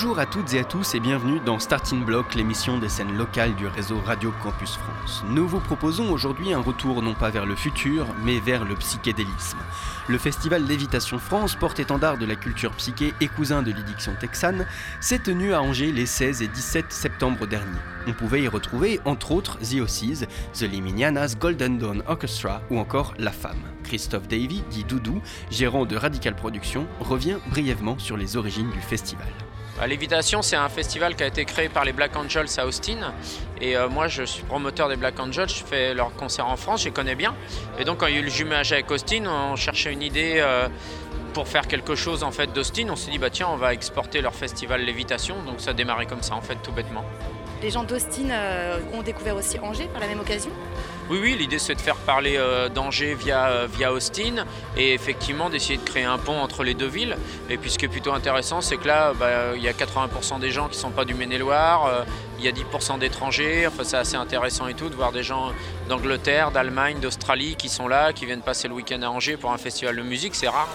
Bonjour à toutes et à tous et bienvenue dans Starting Block, l'émission des scènes locales du réseau Radio Campus France. Nous vous proposons aujourd'hui un retour non pas vers le futur, mais vers le psychédélisme. Le festival Lévitation France, porte-étendard de la culture psyché et cousin de l'édiction texane, s'est tenu à Angers les 16 et 17 septembre dernier. On pouvait y retrouver, entre autres, The Ossies, The Liminianas, Golden Dawn Orchestra ou encore La Femme. Christophe Davy, dit Doudou, gérant de Radical Productions, revient brièvement sur les origines du festival. Lévitation, c'est un festival qui a été créé par les Black Angels à Austin. Et euh, moi, je suis promoteur des Black Angels. Je fais leurs concerts en France, je les connais bien. Et donc, quand il y a eu le jumelage avec Austin, on cherchait une idée euh, pour faire quelque chose en fait d'Austin. On s'est dit, bah tiens, on va exporter leur festival Lévitation. Donc, ça a démarré comme ça, en fait, tout bêtement. Les gens d'Austin euh, ont découvert aussi Angers par la même occasion? Oui, oui, l'idée c'est de faire parler euh, d'Angers via, euh, via Austin et effectivement d'essayer de créer un pont entre les deux villes. Et puis ce qui est plutôt intéressant, c'est que là, bah, il y a 80% des gens qui ne sont pas du Maine-et-Loire, euh, il y a 10% d'étrangers, enfin, c'est assez intéressant et tout de voir des gens d'Angleterre, d'Allemagne, d'Australie qui sont là, qui viennent passer le week-end à Angers pour un festival de musique, c'est rare.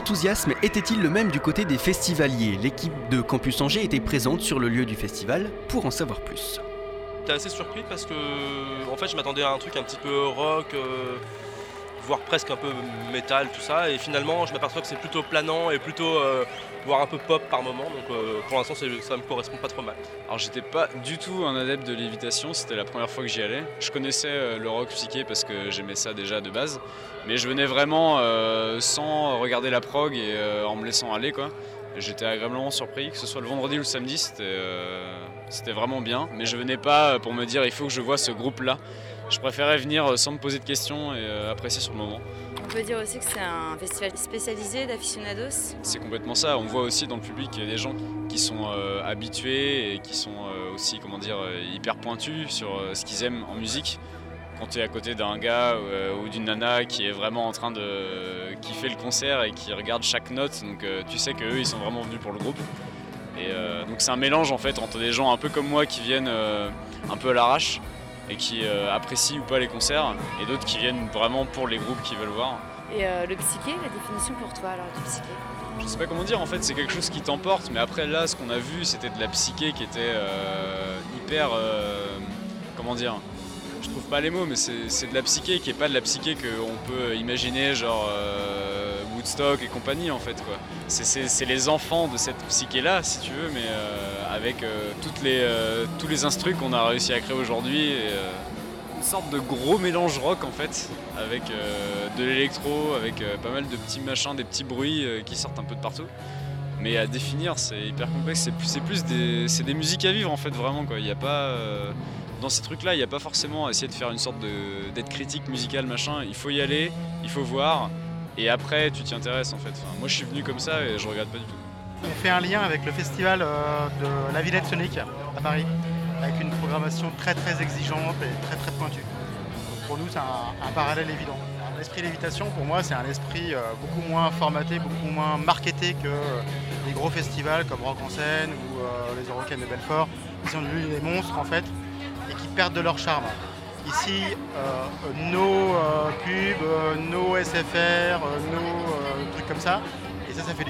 L'enthousiasme était-il le même du côté des festivaliers? L'équipe de Campus Angers était présente sur le lieu du festival pour en savoir plus. J'étais assez surpris parce que en fait je m'attendais à un truc un petit peu rock, euh, voire presque un peu métal, tout ça, et finalement je m'aperçois que c'est plutôt planant et plutôt euh, voire un peu pop par moment, donc euh, pour l'instant ça me correspond pas trop mal. Alors j'étais pas du tout un adepte de lévitation, c'était la première fois que j'y allais. Je connaissais euh, le rock psyché parce que j'aimais ça déjà de base, mais je venais vraiment sans regarder la prog et en me laissant aller quoi. J'étais agréablement surpris, que ce soit le vendredi ou le samedi, c'était c'était vraiment bien, mais je venais pas pour me dire il faut que je vois ce groupe là. Je préférais venir euh, sans me poser de questions et euh, apprécier sur le moment. On peut dire aussi que c'est un festival spécialisé d'aficionados. C'est complètement ça. On voit aussi dans le public qu'il y a des gens qui sont euh, habitués et qui sont euh, aussi comment dire, hyper pointus sur euh, ce qu'ils aiment en musique. Quand tu es à côté d'un gars ou d'une nana qui est vraiment en train de kiffer le concert et qui regarde chaque note, donc tu sais qu'eux ils sont vraiment venus pour le groupe. Et donc c'est un mélange en fait entre des gens un peu comme moi qui viennent un peu à l'arrache et qui euh, apprécient ou pas les concerts et d'autres qui viennent vraiment pour les groupes qu'ils veulent voir. Et euh, le psyché, la définition pour toi alors du psyché? Je sais pas comment dire, en fait, c'est quelque chose qui t'emporte, mais après, là, ce qu'on a vu, c'était de la psyché qui était euh, hyper. euh, comment dire? Je trouve pas les mots, mais c'est de la psyché qui est pas de la psyché qu'on peut imaginer, genre euh, Woodstock et compagnie, en fait, quoi. C'est- les enfants de cette psyché-là, si tu veux, mais avec euh, les, euh, tous les instrus qu'on a réussi à créer aujourd'hui. euh, une sorte de gros mélange rock en fait, avec de l'électro, avec pas mal de petits machins, des petits bruits qui sortent un peu de partout. Mais à définir, c'est hyper complexe. C'est plus, plus des, des musiques à vivre en fait, vraiment quoi. Y a pas dans ces trucs-là, il n'y a pas forcément à essayer de faire une sorte d'être critique musicale machin. Il faut y aller, il faut voir, et après tu t'y intéresses en fait. Moi, je suis venu comme ça et je regrette pas du tout. On fait un lien avec le festival euh, de la Villette Sonic à Paris, avec une programmation très très exigeante et très très pointue. Pour nous, c'est un, parallèle évident. L'esprit lévitation, pour moi, c'est un esprit euh, beaucoup moins formaté, beaucoup moins marketé que euh, les gros festivals comme Rock en scène ou les Eurocaines de Belfort, qui sont devenus des monstres en fait et qui perdent de leur charme. Ici, nos euh, pubs, nos SFR, nos trucs comme ça, et ça, ça fait du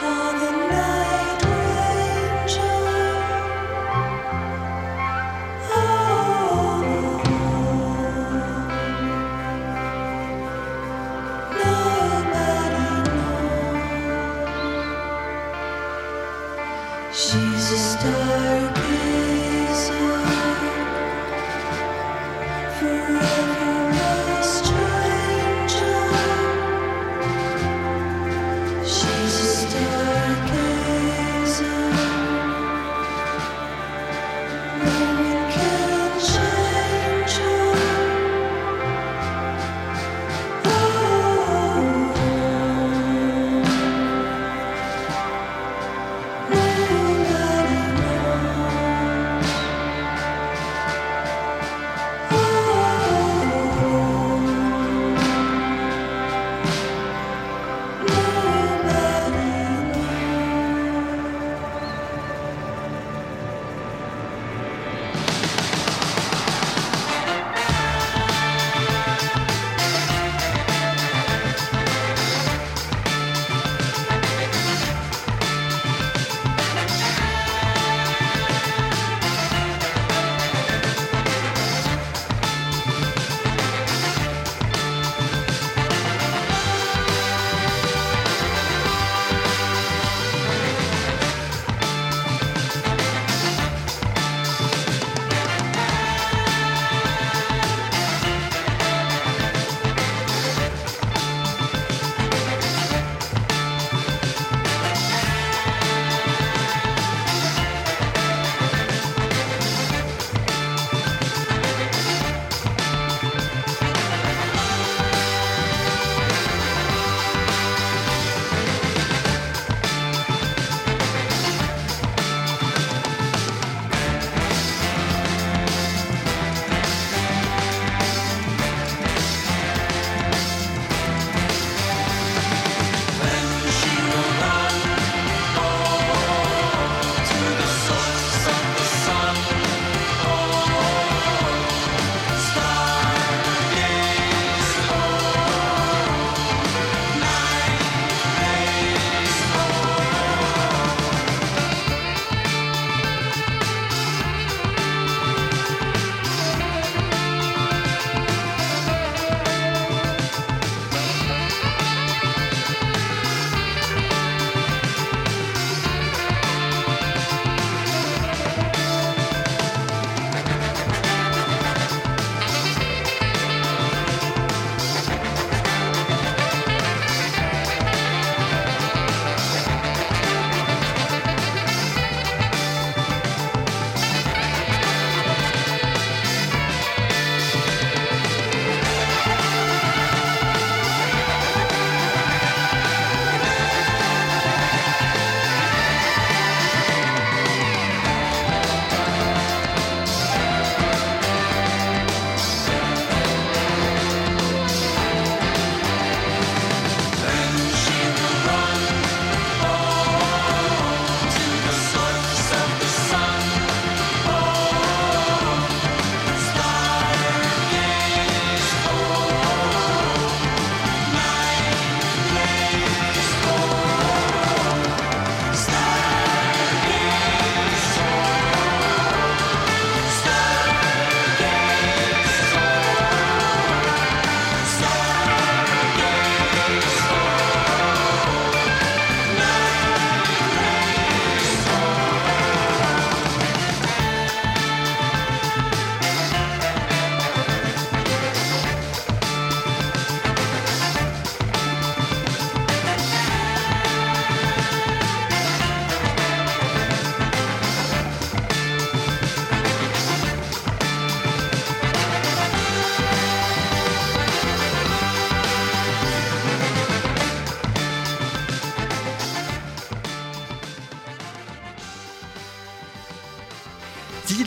All the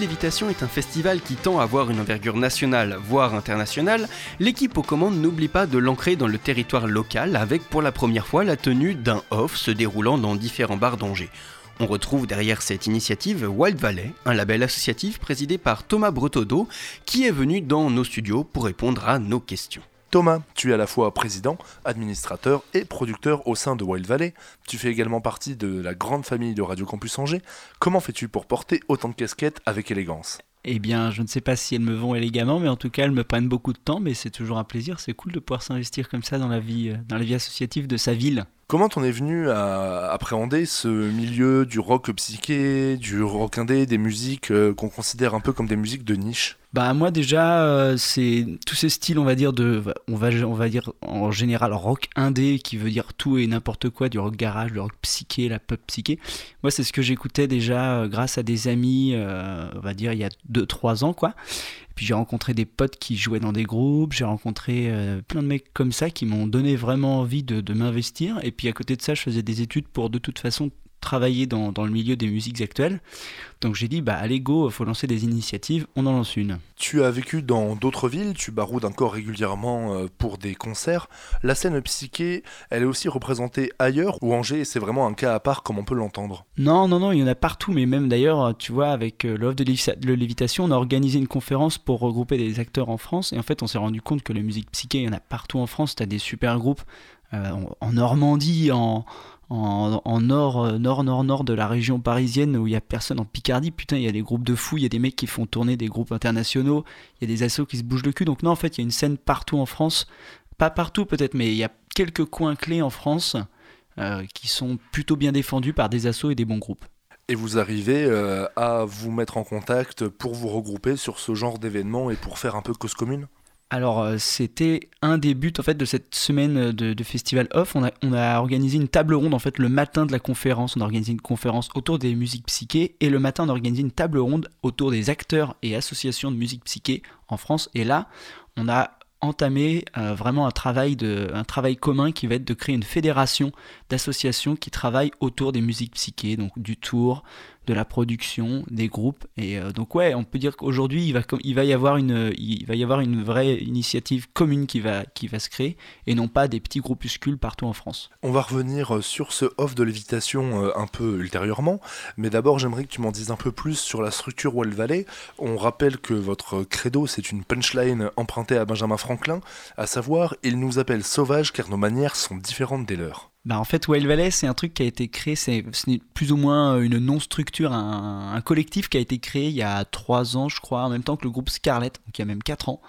est un festival qui tend à avoir une envergure nationale, voire internationale, l'équipe aux commandes n'oublie pas de l'ancrer dans le territoire local avec pour la première fois la tenue d'un off se déroulant dans différents bars d'Angers. On retrouve derrière cette initiative Wild Valley, un label associatif présidé par Thomas Bretodeau, qui est venu dans nos studios pour répondre à nos questions. Thomas, tu es à la fois président, administrateur et producteur au sein de Wild Valley. Tu fais également partie de la grande famille de Radio Campus Angers. Comment fais-tu pour porter autant de casquettes avec élégance? Eh bien, je ne sais pas si elles me vont élégamment, mais en tout cas, elles me prennent beaucoup de temps, mais c'est toujours un plaisir. C'est cool de pouvoir s'investir comme ça dans la vie, euh, dans la vie associative de sa ville. Comment t'en es venu à appréhender ce milieu du rock psyché, du rock indé, des musiques euh, qu'on considère un peu comme des musiques de niche? Bah moi déjà, euh, c'est tous ces styles, on va dire de, on va, on va dire en général rock indé, qui veut dire tout et n'importe quoi, du rock garage, le rock psyché, la pop psyché. Moi c'est ce que j'écoutais déjà euh, grâce à des amis, on va dire il y a 2-3 ans quoi. Puis j'ai rencontré des potes qui jouaient dans des groupes, j'ai rencontré euh, plein de mecs comme ça qui m'ont donné vraiment envie de, de m'investir. Et puis à côté de ça, je faisais des études pour de toute façon travailler dans, dans le milieu des musiques actuelles. Donc j'ai dit, bah allez go, faut lancer des initiatives, on en lance une. Tu as vécu dans d'autres villes, tu baroudes encore régulièrement euh, pour des concerts. La scène psyché, elle est aussi représentée ailleurs ou Angers, c'est vraiment un cas à part comme on peut l'entendre? Non, non, non, il y en a partout, mais même d'ailleurs, tu vois, avec euh, l'offre de, Lévi- de Lévitation, on a organisé une conférence pour regrouper des acteurs en France. Et en fait, on s'est rendu compte que la musique psyché, il y en a partout en France. Tu as des super groupes euh, en Normandie, en, en, nord, euh, nord, nord, nord de la région parisienne où il y a personne en Picardie. Putain, il y a des groupes de fous, il y a des mecs qui font tourner des groupes internationaux, il y a des assos qui se bougent le cul. Donc, non, en fait, il y a une scène partout en France. Pas partout peut-être, mais il y a quelques coins clés en France euh, qui sont plutôt bien défendus par des assos et des bons groupes. Et vous arrivez euh, à vous mettre en contact pour vous regrouper sur ce genre d'événements et pour faire un peu cause commune? Alors, euh, c'était un des buts en fait de cette semaine de, de festival off. On a, organisé une table ronde en fait le matin de la conférence. On a organisé une conférence autour des musiques psyché et le matin on a organisé une table ronde autour des acteurs et associations de musique psyché en France. Et là, on a entamé euh, vraiment un travail, un travail commun qui va être de créer une fédération d'associations qui travaillent autour des musiques psyché, donc du tour, de la production, des groupes. Et euh, donc ouais, on peut dire qu'aujourd'hui il va, il va y avoir une, il va y avoir une vraie initiative commune qui va, qui va se créer et non pas des petits groupuscules partout en France. On va revenir euh, sur ce off de lévitation euh, un peu ultérieurement, mais d'abord j'aimerais que tu m'en dises un peu plus sur la structure Well Valley. On rappelle que votre credo c'est une punchline empruntée à Benjamin Franklin, à savoir il nous appelle sauvages car nos manières sont différentes des leurs. Bah en fait, Wild Valley, c'est un truc qui a été créé, c'est plus ou moins une non-structure, un, un collectif qui a été créé il y a trois ans, je crois, en même temps que le groupe Scarlett, donc il y a même quatre ans.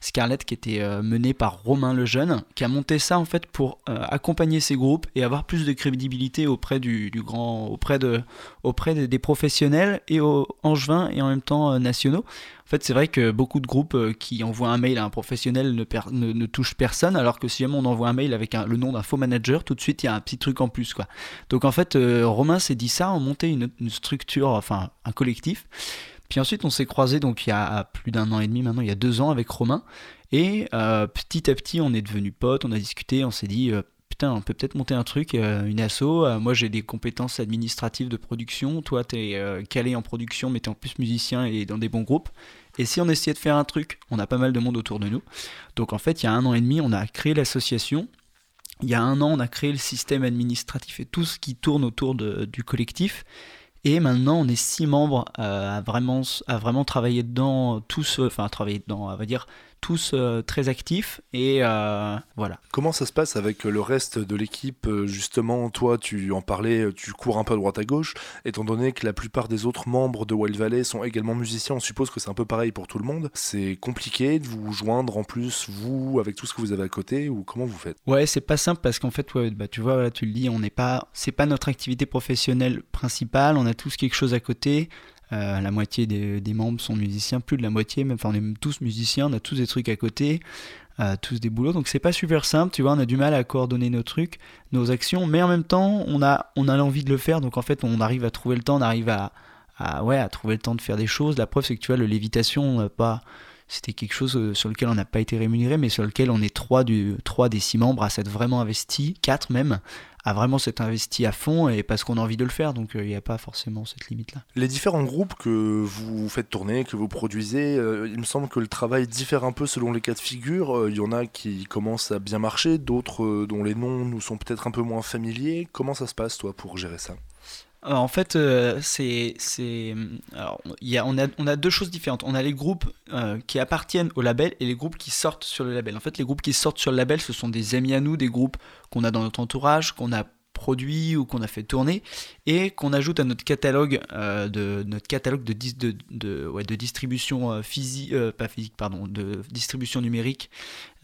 Scarlett qui était euh, mené par Romain Lejeune, qui a monté ça en fait pour euh, accompagner ces groupes et avoir plus de crédibilité auprès du, grand, auprès de, auprès des, professionnels et aux angevins et en même temps euh, nationaux. En fait, c'est vrai que beaucoup de groupes qui envoient un mail à un professionnel ne, touchent personne, alors que si jamais on envoie un mail avec le nom d'un faux manager, tout de suite il y a un petit truc en plus. Donc en fait, Romain s'est dit ça, on montait une, une structure, enfin un collectif. Puis ensuite, on s'est croisé donc il y a plus d'un an et demi maintenant, il y a deux ans avec Romain. Et euh, petit à petit, on est devenus potes, on a discuté, on s'est dit, euh, putain, on peut peut-être monter un truc, euh, une asso. Moi, j'ai des compétences administratives de production. Toi, t'es calé en production, mais t'es en plus musicien et dans des bons groupes. Et si on essayait de faire un truc, on a pas mal de monde autour de nous. Donc en fait, il y a un an et demi, on a créé l'association. Il y a un an, on a créé le système administratif et tout ce qui tourne autour du collectif. Et maintenant, on est six membres à, vraiment, à travailler dedans, tous, enfin, à travailler dedans, on va dire, tous euh, très actifs. Et euh, voilà. Comment ça se passe avec le reste de l'équipe Euh, Justement, toi, tu en parlais, tu cours un peu à droite à gauche, étant donné que la plupart des autres membres de Wild Valley sont également musiciens, on suppose que c'est un peu pareil pour tout le monde. C'est compliqué de vous joindre en plus, vous, avec tout ce que vous avez à côté, ou comment vous faites? Ouais, c'est pas simple parce qu'en fait, ouais, bah, tu vois, voilà, tu le dis, on n'est pas, c'est pas notre activité professionnelle principale. On a tous quelque chose à côté. Euh, la moitié des, membres sont musiciens, plus de la moitié, même, enfin, on est tous musiciens, on a tous des trucs à côté, euh, tous des boulots. Donc c'est pas super simple, tu vois, on a du mal à coordonner nos trucs, nos actions, mais en même temps, on a, on a l'envie de le faire. Donc en fait, on arrive à trouver le temps, on arrive à, ouais, à trouver le temps de faire des choses. La preuve, c'est que tu vois, le lévitation, on n'a pas c'était quelque chose euh, sur lequel on n'a pas été rémunéré, mais sur lequel on est trois, des six membres à s'être vraiment investi, quatre même, à vraiment s'être investi à fond et parce qu'on a envie de le faire, donc euh, il n'y a pas forcément cette limite-là. Les différents groupes que vous faites tourner, que vous produisez, euh, il me semble que le travail diffère un peu selon les cas de figure. Il y en a qui commencent à bien marcher, d'autres dont les noms nous sont peut-être un peu moins familiers. Comment ça se passe, toi, pour gérer ça? En fait, euh, c'est, y on, a, deux choses différentes. On a les groupes euh, qui appartiennent au label et les groupes qui sortent sur le label. En fait, les groupes qui sortent sur le label, ce sont des amis à nous, des groupes qu'on a dans notre entourage, qu'on a produit ou qu'on a fait tourner et qu'on ajoute à notre catalogue euh, de notre catalogue de, dis- de, ouais, de distribution euh, physique euh, numérique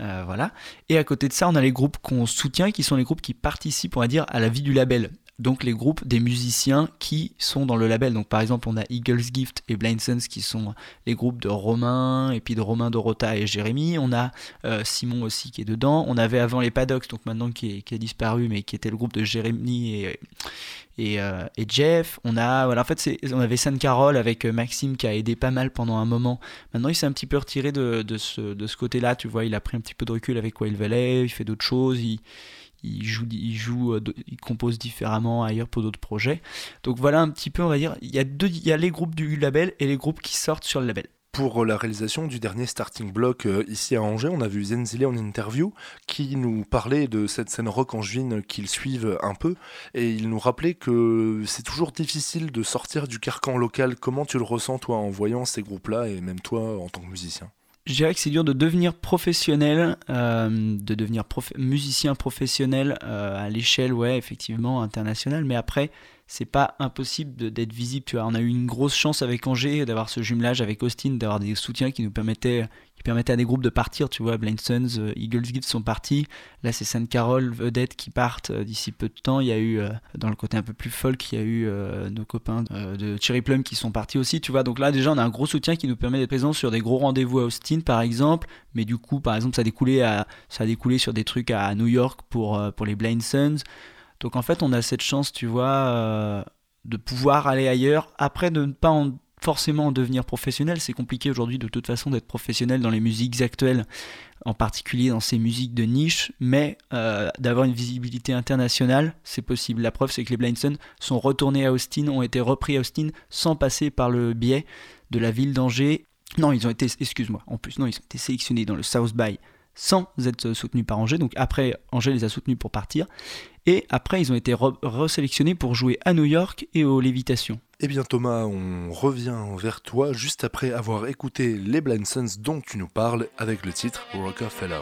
euh, voilà et à côté de ça on a les groupes qu'on soutient qui sont les groupes qui participent on va dire à la vie du label donc les groupes des musiciens qui sont dans le label. Donc par exemple on a Eagles Gift et Blind Sons qui sont les groupes de Romain et puis de Romain Dorota et Jérémy. On a euh, Simon aussi qui est dedans. On avait avant les Paddocks, donc maintenant qui a disparu, mais qui était le groupe de Jérémy et, euh, Jeff. On a voilà en fait on avait San Carol avec euh, Maxime qui a aidé pas mal pendant un moment. Maintenant il s'est un petit peu retiré de, ce, côté-là. Tu vois il a pris un petit peu de recul avec Wild Valley. Il fait d'autres choses. Il joue, il joue, euh, il compose différemment ailleurs pour d'autres projets. Donc voilà un petit peu, on va dire, il y a deux, il y a les groupes du label et les groupes qui sortent sur le label. Pour la réalisation du dernier starting block euh, ici à Angers, on a vu Zenzile en interview qui nous parlait de cette scène rock angevine qu'ils suivent un peu et il nous rappelait que c'est toujours difficile de sortir du carcan local. Comment tu le ressens toi en voyant ces groupes-là et même toi en tant que musicien? Je dirais que c'est dur de devenir professionnel, euh, de devenir prof- musicien professionnel euh, à l'échelle, ouais, effectivement, internationale. Mais après, c'est pas impossible d'être visible. Tu vois, on a eu une grosse chance avec Angers d'avoir ce jumelage avec Austin, d'avoir des soutiens qui nous permettaient, qui permettaient à des groupes de partir. Tu vois, Blind Sons, euh, Eagles Gift sont partis. Là, c'est Sainte Carole, Vedette qui partent euh, d'ici peu de temps. Il y a eu, euh, dans le côté un peu plus folk, il y a eu nos copains de Cherry Plum qui sont partis aussi. Tu vois, donc là, déjà, on a un gros soutien qui nous permet d'être présents sur des gros rendez-vous à Austin, par exemple. Mais du coup, par exemple, ça a découlé, à, ça a découlé sur des trucs à New York pour, pour les Blind Sons. Donc en fait, on a cette chance, tu vois, euh, de pouvoir aller ailleurs. Après, de ne pas en- forcément en devenir professionnel. C'est compliqué aujourd'hui de toute façon d'être professionnel dans les musiques actuelles, en particulier dans ces musiques de niche, mais euh, d'avoir une visibilité internationale, c'est possible. La preuve, c'est que les Blind Sons sont retournés à Austin, ont été repris à Austin sans passer par le biais de la ville d'Angers. Non, ils ont été, excuse-moi, en plus, non, ils ont été sélectionnés dans le South by sans être soutenus par Angers. Donc après, Angers les a soutenus pour partir. Et après, ils ont été re- resélectionnés pour jouer à New York et aux Lévitations. Eh bien Thomas, on revient vers toi juste après avoir écouté les Blind Sons dont tu nous parles avec le titre Rockefeller.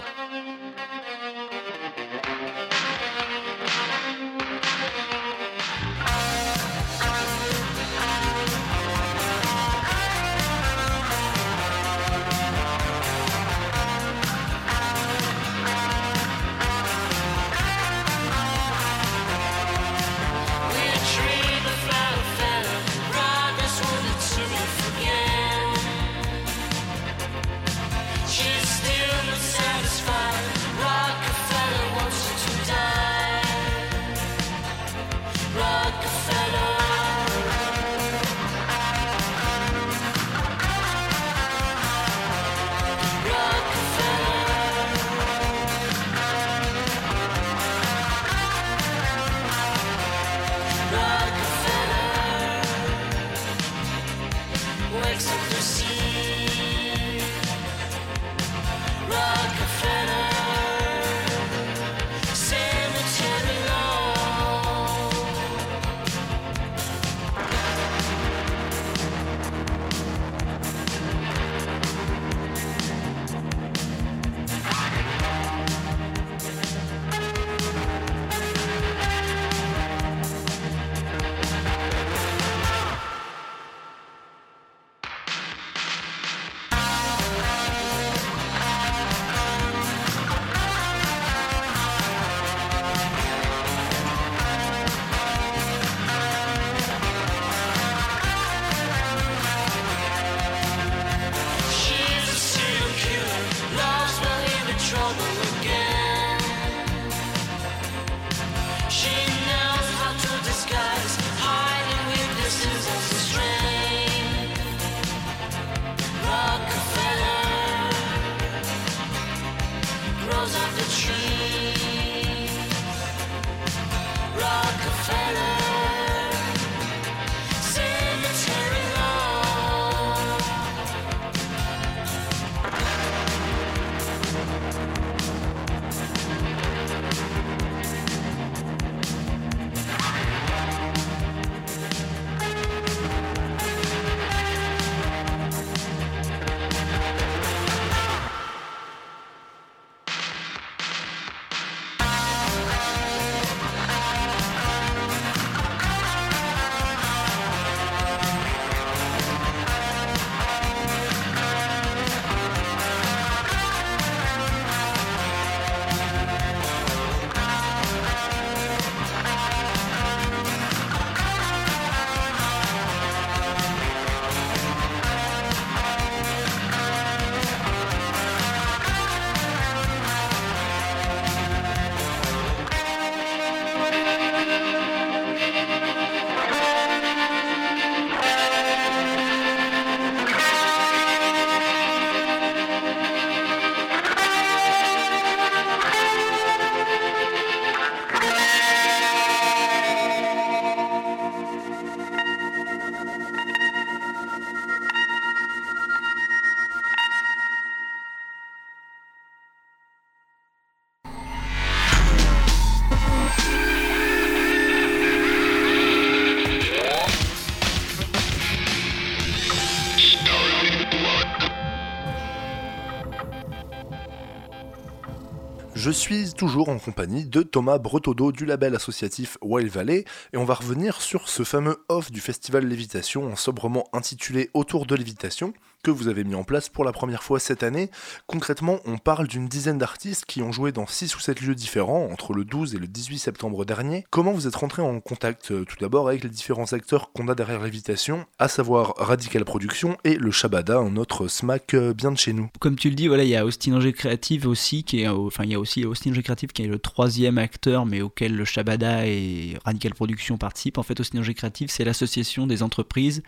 Je suis toujours en compagnie de Thomas Bretodeau du label associatif Wild Valley et on va revenir sur ce fameux off du festival Lévitation sobrement intitulé Autour de Lévitation que vous avez mis en place pour la première fois cette année. Concrètement, on parle d'une dizaine d'artistes qui ont joué dans 6 ou 7 lieux différents entre le 12 et le 18 septembre dernier. Comment vous êtes rentré en contact euh, tout d'abord avec les différents acteurs qu'on a derrière Lévitation, à savoir Radical Production et le Shabada, un autre smack euh, bien de chez nous Comme tu le dis, voilà, il y a Austin Angers Creative aussi, qui est, enfin, il y a aussi Austin Angers Creative qui est le troisième acteur, mais auquel le Shabada et Radical Production participent. En fait, Austin Angers Creative, c'est l'association des entreprises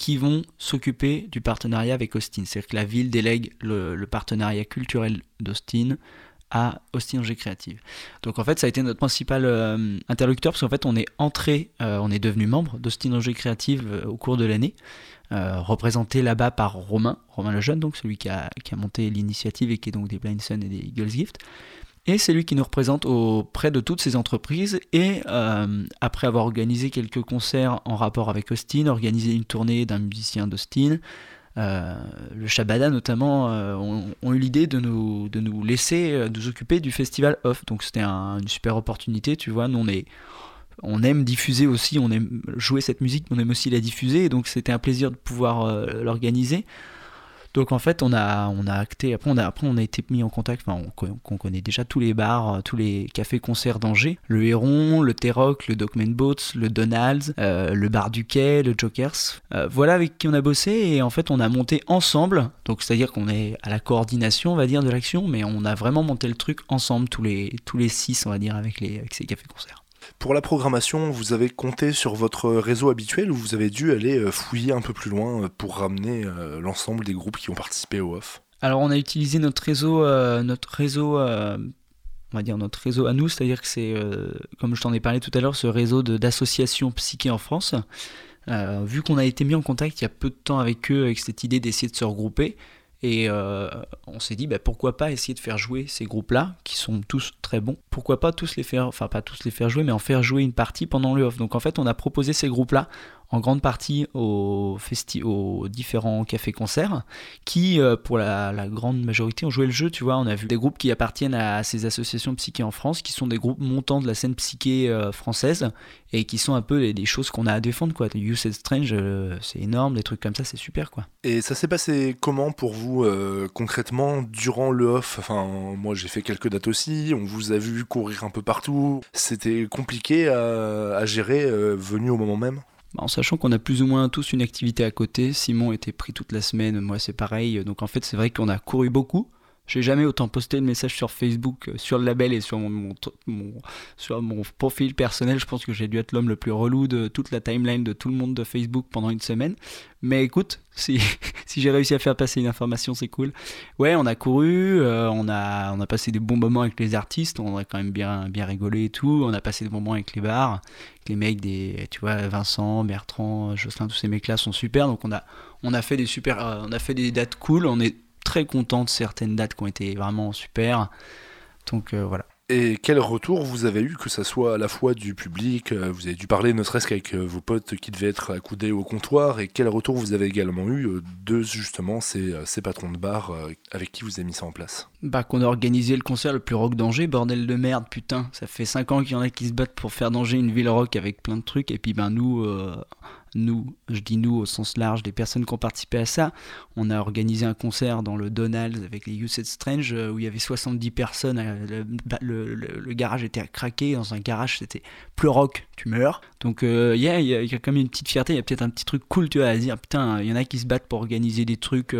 qui vont s'occuper du partenariat avec Austin. C'est-à-dire que la ville délègue le, partenariat culturel d'Austin à Austin Angers Creative. Donc en fait, ça a été notre principal euh, interlocuteur parce qu'en fait, on est entré, euh, on est devenu membre d'Austin Angers Creative euh, au cours de l'année, représenté là-bas par Romain, Romain Lejeune, donc celui qui a, qui a monté l'initiative et qui est donc des Blind Sun et des Eagles Gift. Et c'est lui qui nous représente auprès de toutes ces entreprises. Et euh, après avoir organisé quelques concerts en rapport avec Austin, organisé une tournée d'un musicien d'Austin, euh, le Shabada notamment euh, ont, eu l'idée de nous, de nous laisser euh, nous occuper du festival off. Donc c'était un- une super opportunité, tu vois. Nous on aime diffuser aussi, on aime jouer cette musique, mais on aime aussi la diffuser, donc c'était un plaisir de pouvoir l'organiser. Donc en fait, on a, on a acté, après on a, après on a été mis en contact, enfin on, on connaît déjà tous les bars, euh, tous les cafés-concerts d'Angers, le Héron, le T-Rock, le Dockman Boats, le Donald's, euh, le Bar du Quai, le Jokers. Euh, voilà avec qui on a bossé, et en fait on a monté ensemble, donc c'est-à-dire qu'on est à la coordination, on va dire, de l'action, mais on a vraiment monté le truc ensemble, tous les, tous les six, on va dire, avec, les, avec ces cafés-concerts. Pour la programmation, vous avez compté sur votre réseau habituel ou vous avez dû aller euh, fouiller un peu plus loin euh, pour ramener euh, l'ensemble des groupes qui ont participé au off? Alors on a utilisé notre réseau, notre réseau, on va dire notre réseau à nous, c'est-à-dire que c'est, comme je t'en ai parlé tout à l'heure, ce réseau d'associations psyché en France. Vu qu'on a été mis en contact il y a peu de temps avec eux, avec cette idée d'essayer de se regrouper, et euh, on s'est dit bah, pourquoi pas essayer de faire jouer ces groupes-là, qui sont tous très bons. Pourquoi pas tous les faire, enfin pas tous les faire jouer, mais en faire jouer une partie pendant le off. Donc en fait, on a proposé ces groupes-là en grande partie aux, différents cafés-concerts qui, euh, pour la, grande majorité, ont joué le jeu. Tu vois, on a vu des groupes qui appartiennent à ces associations psyché en France, qui sont des groupes montants de la scène psyché euh, française et qui sont un peu les, les choses qu'on a à défendre. Quoi. You Said Strange, euh, c'est énorme, des trucs comme ça, c'est super. quoi. Et ça s'est passé comment pour vous concrètement durant le off? Enfin, moi j'ai fait quelques dates aussi, on vous a vu courir un peu partout. C'était compliqué à, gérer, venu au moment même? En sachant qu'on a plus ou moins tous une activité à côté, Simon était pris toute la semaine, moi c'est pareil, donc en fait c'est vrai qu'on a couru beaucoup. J'ai jamais autant posté de messages sur Facebook, euh, sur le label et sur mon, profil personnel. Je pense que j'ai dû être l'homme le plus relou de toute la timeline de tout le monde de Facebook pendant une semaine. Mais écoute, si, j'ai réussi à faire passer une information, c'est cool. Ouais, on a couru, euh, on, a, passé des bons moments avec les artistes, on a quand même bien, rigolé et tout. On a passé des moments avec les bars, avec les mecs, des, tu vois, Vincent, Bertrand, Jocelyn, tous ces mecs-là sont super. Donc on a, on a fait des super, euh, on a fait des dates cool. On est très content de certaines dates qui ont été vraiment super. Donc euh, voilà. Et quel retour vous avez eu, que ça soit à la fois du public, euh, vous avez dû parler ne serait-ce qu'avec euh, vos potes qui devaient être accoudés au comptoir, et quel retour vous avez également eu de justement ces, ces patrons de bar avec qui vous avez mis ça en place? Bah qu'on a organisé le concert le plus rock d'Angers, bordel de merde, putain. Ça fait 5 ans qu'il y en a qui se battent pour faire d'Angers une ville rock avec plein de trucs. Et puis ben nous, euh, nous, je dis nous au sens large, des personnes qui ont participé à ça, on a organisé un concert dans le Donald's avec les You Strange euh, où il y avait 70 personnes. euh, Le, garage était à craquer. Dans un garage, c'était plus rock, tu meurs. Donc euh, il y, a- quand même une petite fierté, il y a peut-être un petit truc cool, tu vois, à dire putain, il y en a qui se battent pour organiser des trucs.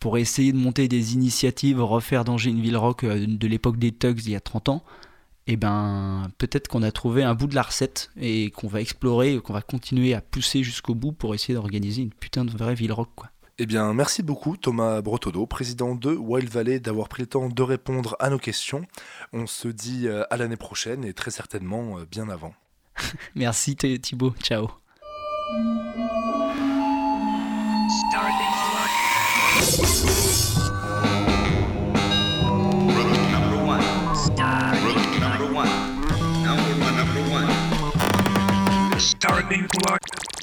pour essayer de monter des initiatives, refaire d'Angers une ville rock de l'époque des Tugs il y a 30 ans, et ben peut-être qu'on a trouvé un bout de la recette et qu'on va explorer, qu'on va continuer à pousser jusqu'au bout pour essayer d'organiser une putain de vraie ville rock quoi. Eh bien, merci beaucoup Thomas Brotodo, président de Wild Valley, d'avoir pris le temps de répondre à nos questions. On se dit euh, à l'année prochaine et très certainement euh, bien avant. Merci Th- Thibaut, ciao. Target blocked.